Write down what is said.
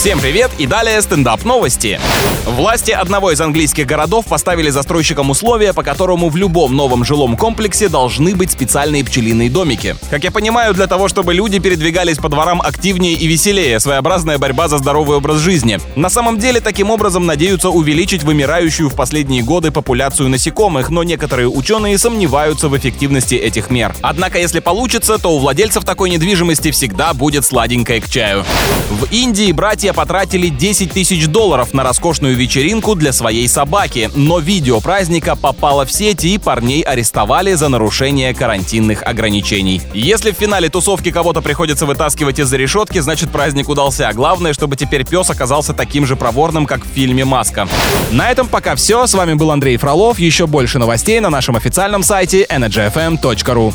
Всем привет и далее стендап новости. Власти одного из английских городов поставили застройщикам условия, по которому в любом новом жилом комплексе должны быть специальные пчелиные домики. Как я понимаю, для того, чтобы люди передвигались по дворам активнее и веселее, своеобразная борьба за здоровый образ жизни. На самом деле, таким образом надеются увеличить вымирающую в последние годы популяцию насекомых, но некоторые ученые сомневаются в эффективности этих мер. Однако, если получится, то у владельцев такой недвижимости всегда будет сладенькое к чаю. В Индии братья друзья потратили 10 тысяч долларов на роскошную вечеринку для своей собаки, но видео праздника попало в сети и парней арестовали за нарушение карантинных ограничений. Если в финале тусовки кого-то приходится вытаскивать из-за решетки, значит праздник удался. Главное, чтобы теперь пес оказался таким же проворным, как в фильме «Маска». На этом пока все. С вами был Андрей Фролов. Еще больше новостей на нашем официальном сайте energyfm.ru.